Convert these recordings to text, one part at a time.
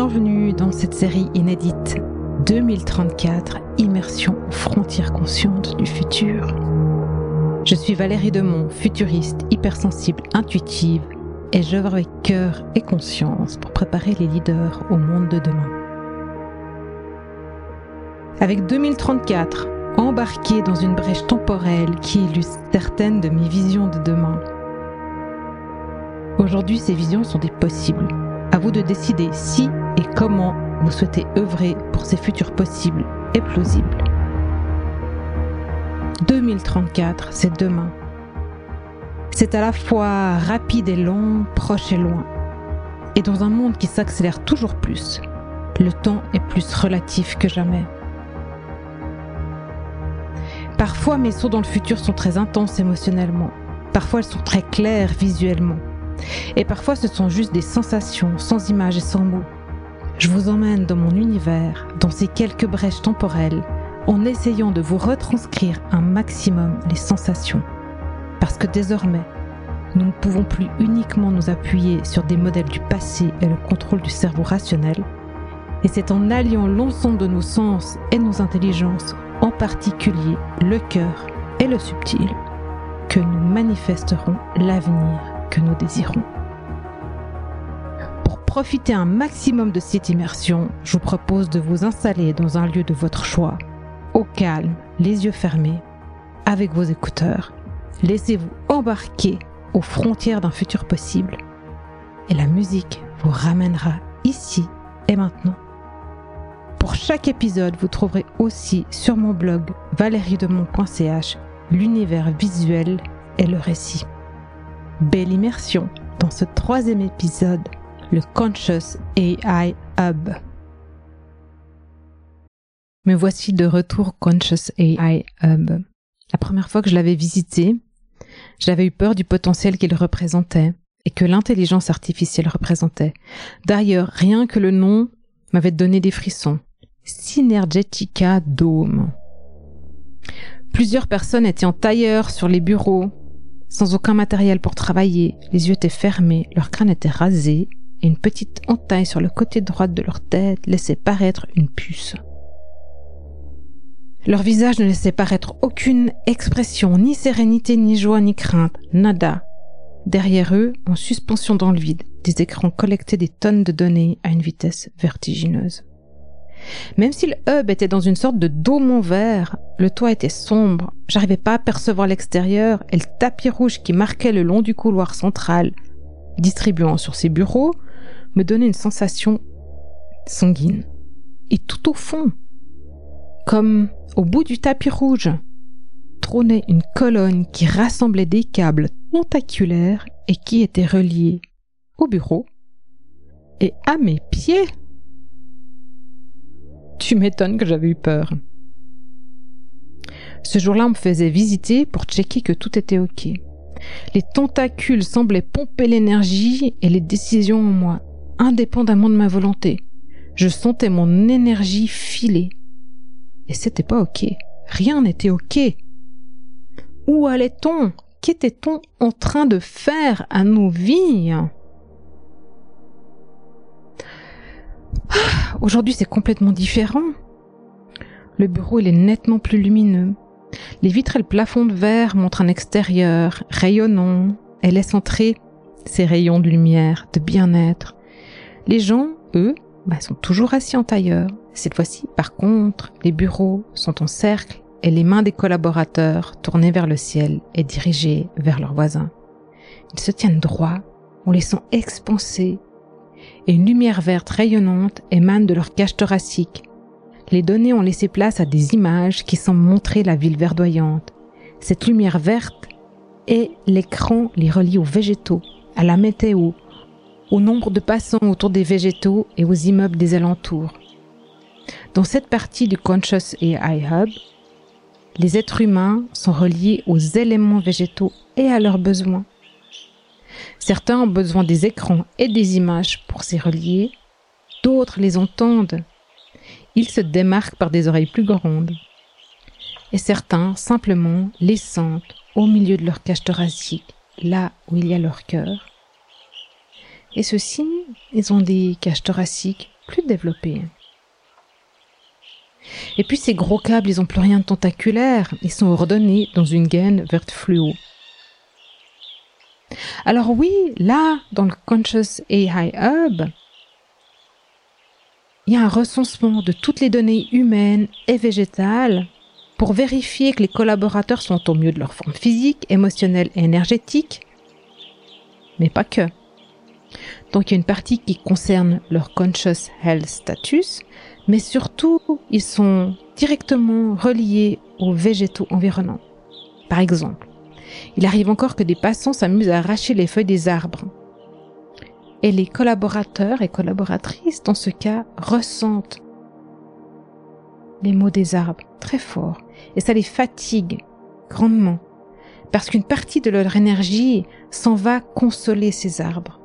bienvenue dans cette série inédite 2034 Immersion aux frontières conscientes du futur. Je suis Valérie Demont, futuriste, hypersensible, intuitive, et j'œuvre avec cœur et conscience pour préparer les leaders au monde de demain. Avec 2034, embarqué dans une brèche temporelle qui illustre certaines de mes visions de demain. Aujourd'hui, ces visions sont des possibles. À vous de décider si et comment vous souhaitez œuvrer pour ces futurs possibles et plausibles. 2034, c'est demain. C'est à la fois rapide et long, proche et loin. Et dans un monde qui s'accélère toujours plus, le temps est plus relatif que jamais. Parfois, mes sauts dans le futur sont très intenses émotionnellement. Parfois, elles sont très claires visuellement. Et parfois, ce sont juste des sensations, sans images et sans mots. Je vous emmène dans mon univers, dans ces quelques brèches temporelles, en essayant de vous retranscrire un maximum les sensations. Parce que désormais, nous ne pouvons plus uniquement nous appuyer sur des modèles du passé et le contrôle du cerveau rationnel, et c'est en alliant l'ensemble de nos sens et nos intelligences, en particulier le cœur et le subtil, que nous manifesterons l'avenir que nous désirons. Profiter un maximum de cette immersion, je vous propose de vous installer dans un lieu de votre choix, au calme, les yeux fermés, avec vos écouteurs. Laissez-vous embarquer aux frontières d'un futur possible et la musique vous ramènera ici et maintenant. Pour chaque épisode, vous trouverez aussi sur mon blog valeriedemont.ch l'univers visuel et le récit. Belle immersion dans ce troisième épisode, le Conscious AI Hub. Me voici de retour Conscious AI Hub. La première fois que je l'avais visité, j'avais eu peur du potentiel qu'il représentait et que l'intelligence artificielle représentait. D'ailleurs, rien que le nom m'avait donné des frissons. Synergetica Dome. Plusieurs personnes étaient en tailleur sur les bureaux, sans aucun matériel pour travailler, les yeux étaient fermés, leur crâne était rasé, et une petite entaille sur le côté droit de leur tête laissait paraître une puce. Leur visage ne laissait paraître aucune expression, ni sérénité, ni joie, ni crainte, nada. Derrière eux, en suspension dans le vide, des écrans collectaient des tonnes de données à une vitesse vertigineuse. Même si le hub était dans une sorte de dôme vert, le toit était sombre, j'arrivais pas à percevoir l'extérieur et le tapis rouge qui marquait le long du couloir central, distribuant sur ses bureaux, me donnait une sensation sanguine. Et tout au fond, comme au bout du tapis rouge, trônait une colonne qui rassemblait des câbles tentaculaires et qui était reliée au bureau et à mes pieds. Tu m'étonnes que j'avais eu peur. Ce jour-là, on me faisait visiter pour checker que tout était OK. Les tentacules semblaient pomper l'énergie et les décisions en moi, indépendamment de ma volonté. Je sentais mon énergie filer. Et c'était pas OK. Rien n'était OK. Où allait-on? Qu'était-on en train de faire à nos vies? Ah, aujourd'hui, c'est complètement différent. Le bureau, est nettement plus lumineux. Les vitres et le plafond de verre montrent un extérieur rayonnant et laissent entrer ces rayons de lumière, de bien-être. Les gens, eux, bah, sont toujours assis en tailleur. Cette fois-ci, par contre, les bureaux sont en cercle et les mains des collaborateurs tournées vers le ciel et dirigées vers leurs voisins. Ils se tiennent droit, on les sent expansés et une lumière verte rayonnante émane de leur cage thoracique. Les données ont laissé place à des images qui semblent montrer la ville verdoyante. Cette lumière verte et l'écran les relie aux végétaux, à la météo, au nombre de passants autour des végétaux et aux immeubles des alentours. Dans cette partie du Conscious AI Hub, les êtres humains sont reliés aux éléments végétaux et à leurs besoins. Certains ont besoin des écrans et des images pour s'y relier, d'autres les entendent. Ils se démarquent par des oreilles plus grandes. Et certains, simplement, les sentent au milieu de leur cage thoracique, là où il y a leur cœur. Et ceux-ci, ils ont des cages thoraciques plus développés. Et puis ces gros câbles, ils ont plus rien de tentaculaire, ils sont ordonnés dans une gaine verte fluo. Alors oui, là, dans le Conscious AI Hub, il y a un recensement de toutes les données humaines et végétales pour vérifier que les collaborateurs sont au mieux de leur forme physique, émotionnelle et énergétique, mais pas que. Donc il y a une partie qui concerne leur conscious health status, mais surtout ils sont directement reliés aux végétaux environnants. Par exemple, il arrive encore que des passants s'amusent à arracher les feuilles des arbres. Et les collaborateurs et collaboratrices, dans ce cas, ressentent les mots des arbres très fort et ça les fatigue grandement parce qu'une partie de leur énergie s'en va consoler ces arbres.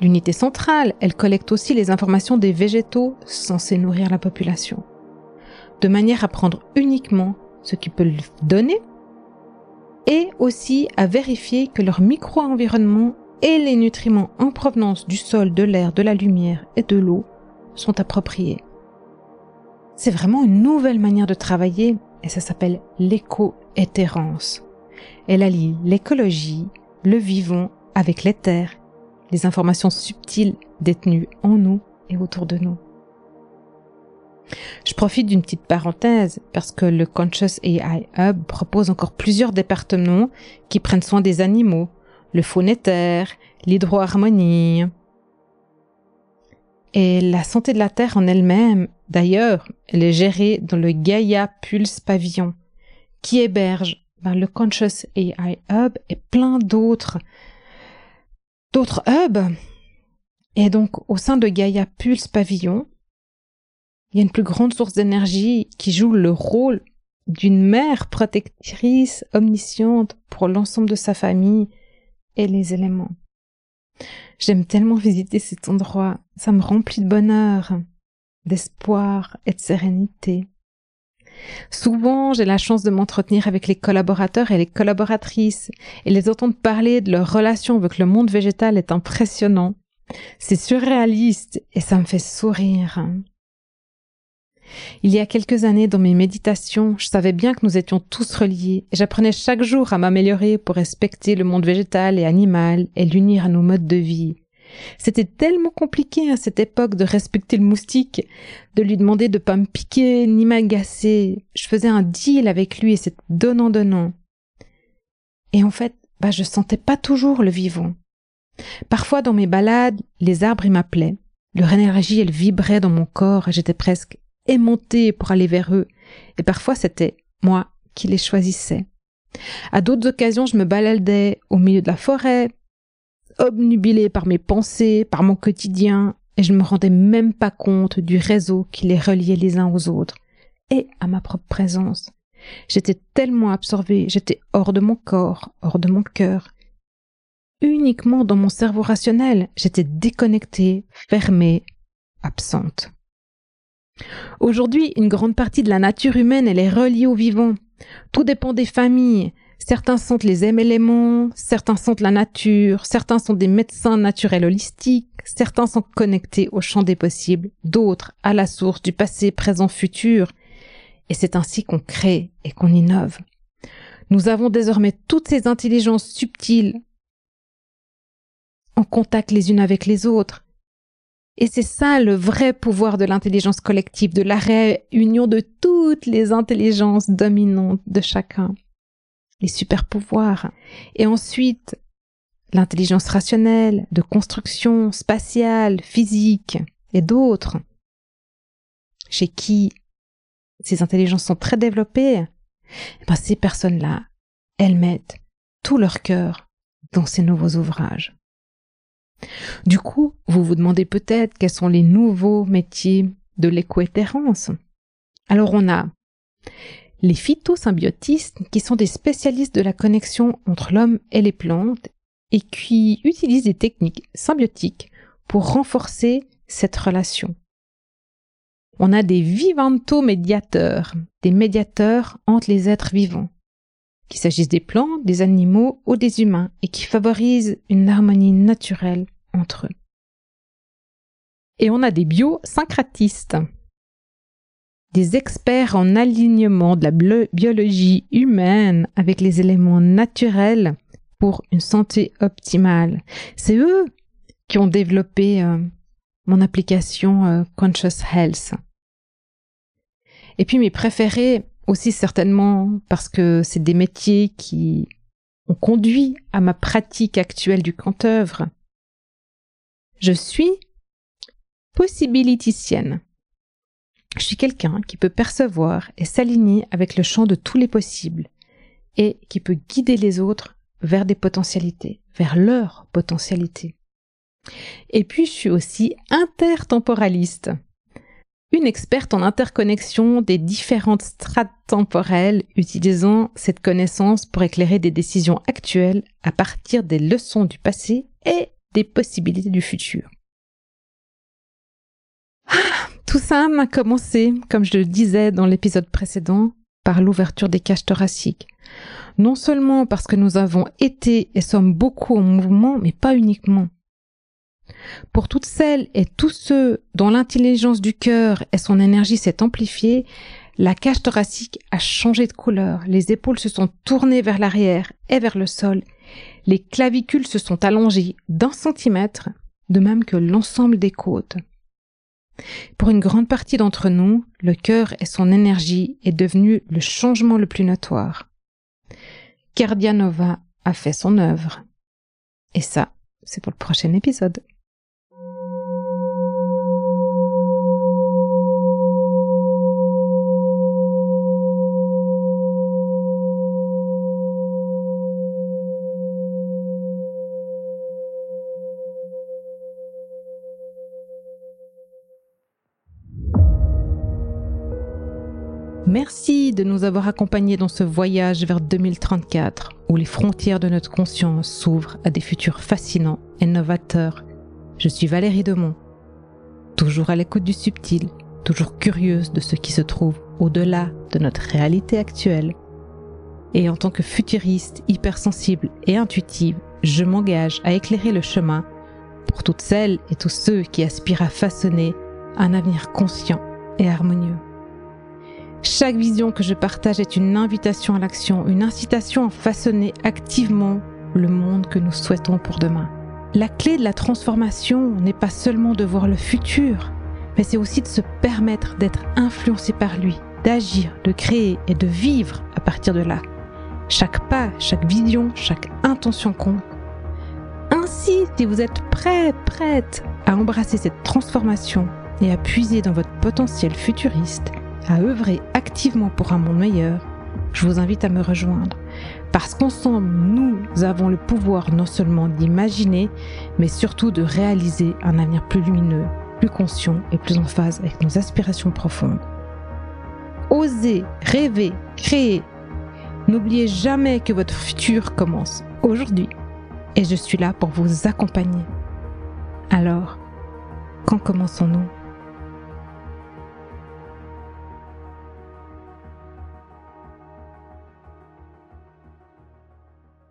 L'unité centrale, elle collecte aussi les informations des végétaux censés nourrir la population, de manière à prendre uniquement ce qui peut le donner et aussi à vérifier que leur micro-environnement et les nutriments en provenance du sol, de l'air, de la lumière et de l'eau sont appropriés. C'est vraiment une nouvelle manière de travailler et ça s'appelle l'éco-éthérence. Elle allie l'écologie, le vivant avec l'éther, les informations subtiles détenues en nous et autour de nous. Je profite d'une petite parenthèse parce que le Conscious AI Hub propose encore plusieurs départements qui prennent soin des animaux, le éther, l'hydroharmonie, et la santé de la Terre en elle-même, d'ailleurs, elle est gérée dans le Gaia Pulse Pavillon, qui héberge ben, le Conscious AI Hub et plein d'autres d'autres hubs. Et donc, au sein de Gaia Pulse Pavillon, il y a une plus grande source d'énergie qui joue le rôle d'une mère protectrice omnisciente pour l'ensemble de sa famille et les éléments. J'aime tellement visiter cet endroit. Ça me remplit de bonheur, d'espoir et de sérénité. Souvent, j'ai la chance de m'entretenir avec les collaborateurs et les collaboratrices et les entendre parler de leur relation avec le monde végétal est impressionnant. C'est surréaliste et ça me fait sourire. Il y a quelques années, dans mes méditations, je savais bien que nous étions tous reliés et j'apprenais chaque jour à m'améliorer pour respecter le monde végétal et animal et l'unir à nos modes de vie. C'était tellement compliqué à cette époque de respecter le moustique, de lui demander de pas me piquer ni m'agacer. Je faisais un deal avec lui et c'est donnant-donnant. Et en fait, bah, je sentais pas toujours le vivant. Parfois, dans mes balades, les arbres, m'appelaient. Leur énergie, elle vibrait dans mon corps et j'étais presque monter pour aller vers eux, et parfois c'était moi qui les choisissais. À d'autres occasions, je me baladais au milieu de la forêt, obnubilée par mes pensées, par mon quotidien, et je ne me rendais même pas compte du réseau qui les reliait les uns aux autres, et à ma propre présence. J'étais tellement absorbée, j'étais hors de mon corps, hors de mon cœur. Uniquement dans mon cerveau rationnel, j'étais déconnectée, fermée, absente. Aujourd'hui, une grande partie de la nature humaine, elle est reliée au vivant. Tout dépend des familles. Certains sentent les éléments, certains sentent la nature, certains sont des médecins naturels holistiques, certains sont connectés au champ des possibles, d'autres à la source du passé, présent, futur. Et c'est ainsi qu'on crée et qu'on innove. Nous avons désormais toutes ces intelligences subtiles en contact les unes avec les autres. Et c'est ça le vrai pouvoir de l'intelligence collective, de la réunion de toutes les intelligences dominantes de chacun. Les super pouvoirs. Et ensuite, l'intelligence rationnelle, de construction spatiale, physique et d'autres, chez qui ces intelligences sont très développées, eh ben ces personnes-là, elles mettent tout leur cœur dans ces nouveaux ouvrages. Du coup, vous vous demandez peut-être quels sont les nouveaux métiers de l'écoéthérence. Alors on a les phytosymbiotistes qui sont des spécialistes de la connexion entre l'homme et les plantes et qui utilisent des techniques symbiotiques pour renforcer cette relation. On a des vivanto-médiateurs, des médiateurs entre les êtres vivants, qu'il s'agisse des plantes, des animaux ou des humains, et qui favorisent une harmonie naturelle entre eux. Et on a des biosyncratistes, des experts en alignement de la biologie humaine avec les éléments naturels pour une santé optimale. C'est eux qui ont développé euh, mon application euh, Conscious Health. Et puis mes préférés aussi certainement parce que c'est des métiers qui ont conduit à ma pratique actuelle du canteuvre. Je suis possibiliticienne. Je suis quelqu'un qui peut percevoir et s'aligner avec le champ de tous les possibles et qui peut guider les autres vers des potentialités, vers leurs potentialités. Et puis je suis aussi intertemporaliste, une experte en interconnexion des différentes strates temporelles utilisant cette connaissance pour éclairer des décisions actuelles à partir des leçons du passé et des possibilités du futur. Ah, tout ça m'a commencé, comme je le disais dans l'épisode précédent, par l'ouverture des cages thoraciques. Non seulement parce que nous avons été et sommes beaucoup en mouvement, mais pas uniquement. Pour toutes celles et tous ceux dont l'intelligence du cœur et son énergie s'est amplifiée, la cage thoracique a changé de couleur, les épaules se sont tournées vers l'arrière et vers le sol, les clavicules se sont allongées d'un centimètre, de même que l'ensemble des côtes. Pour une grande partie d'entre nous, le cœur et son énergie est devenu le changement le plus notoire. Cardianova a fait son œuvre. Et ça, c'est pour le prochain épisode. Merci de nous avoir accompagnés dans ce voyage vers 2034 où les frontières de notre conscience s'ouvrent à des futurs fascinants et novateurs. Je suis Valérie Demont, toujours à l'écoute du subtil, toujours curieuse de ce qui se trouve au-delà de notre réalité actuelle. Et en tant que futuriste, hypersensible et intuitive, je m'engage à éclairer le chemin pour toutes celles et tous ceux qui aspirent à façonner un avenir conscient et harmonieux. Chaque vision que je partage est une invitation à l'action, une incitation à façonner activement le monde que nous souhaitons pour demain. La clé de la transformation n'est pas seulement de voir le futur, mais c'est aussi de se permettre d'être influencé par lui, d'agir, de créer et de vivre à partir de là. Chaque pas, chaque vision, chaque intention compte. Ainsi, si vous êtes prêt, prête à embrasser cette transformation et à puiser dans votre potentiel futuriste, à œuvrer activement pour un monde meilleur, je vous invite à me rejoindre. Parce qu'ensemble, nous avons le pouvoir non seulement d'imaginer, mais surtout de réaliser un avenir plus lumineux, plus conscient et plus en phase avec nos aspirations profondes. Osez, rêver, créer. N'oubliez jamais que votre futur commence aujourd'hui et je suis là pour vous accompagner. Alors, quand commençons-nous?